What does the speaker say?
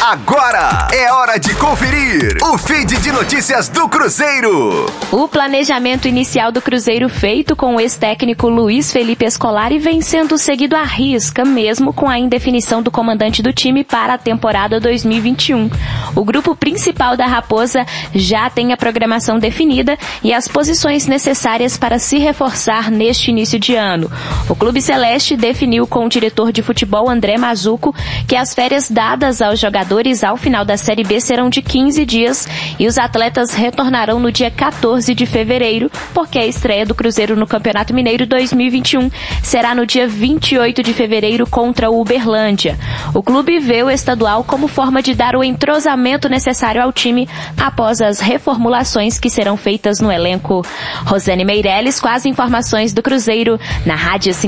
Agora é hora de conferir o feed de notícias do Cruzeiro. O planejamento inicial do Cruzeiro feito com o ex-técnico Luiz Felipe Escolari vem sendo seguido à risca, mesmo com a indefinição do comandante do time para a temporada 2021. O grupo principal da Raposa já tem a programação definida e as posições necessárias para se reforçar neste início de ano. Clube Celeste definiu com o diretor de futebol André Mazuco que as férias dadas aos jogadores jogadores ao final da Série B serão de 15 dias e os atletas retornarão no dia 14 de fevereiro, porque a estreia do Cruzeiro no Campeonato Mineiro 2021 será no dia 28 de fevereiro contra o Uberlândia. O clube vê o estadual como forma de dar o entrosamento necessário ao time após as reformulações que serão feitas no elenco. Rosane Meirelles com as informações do Cruzeiro na Rádio 5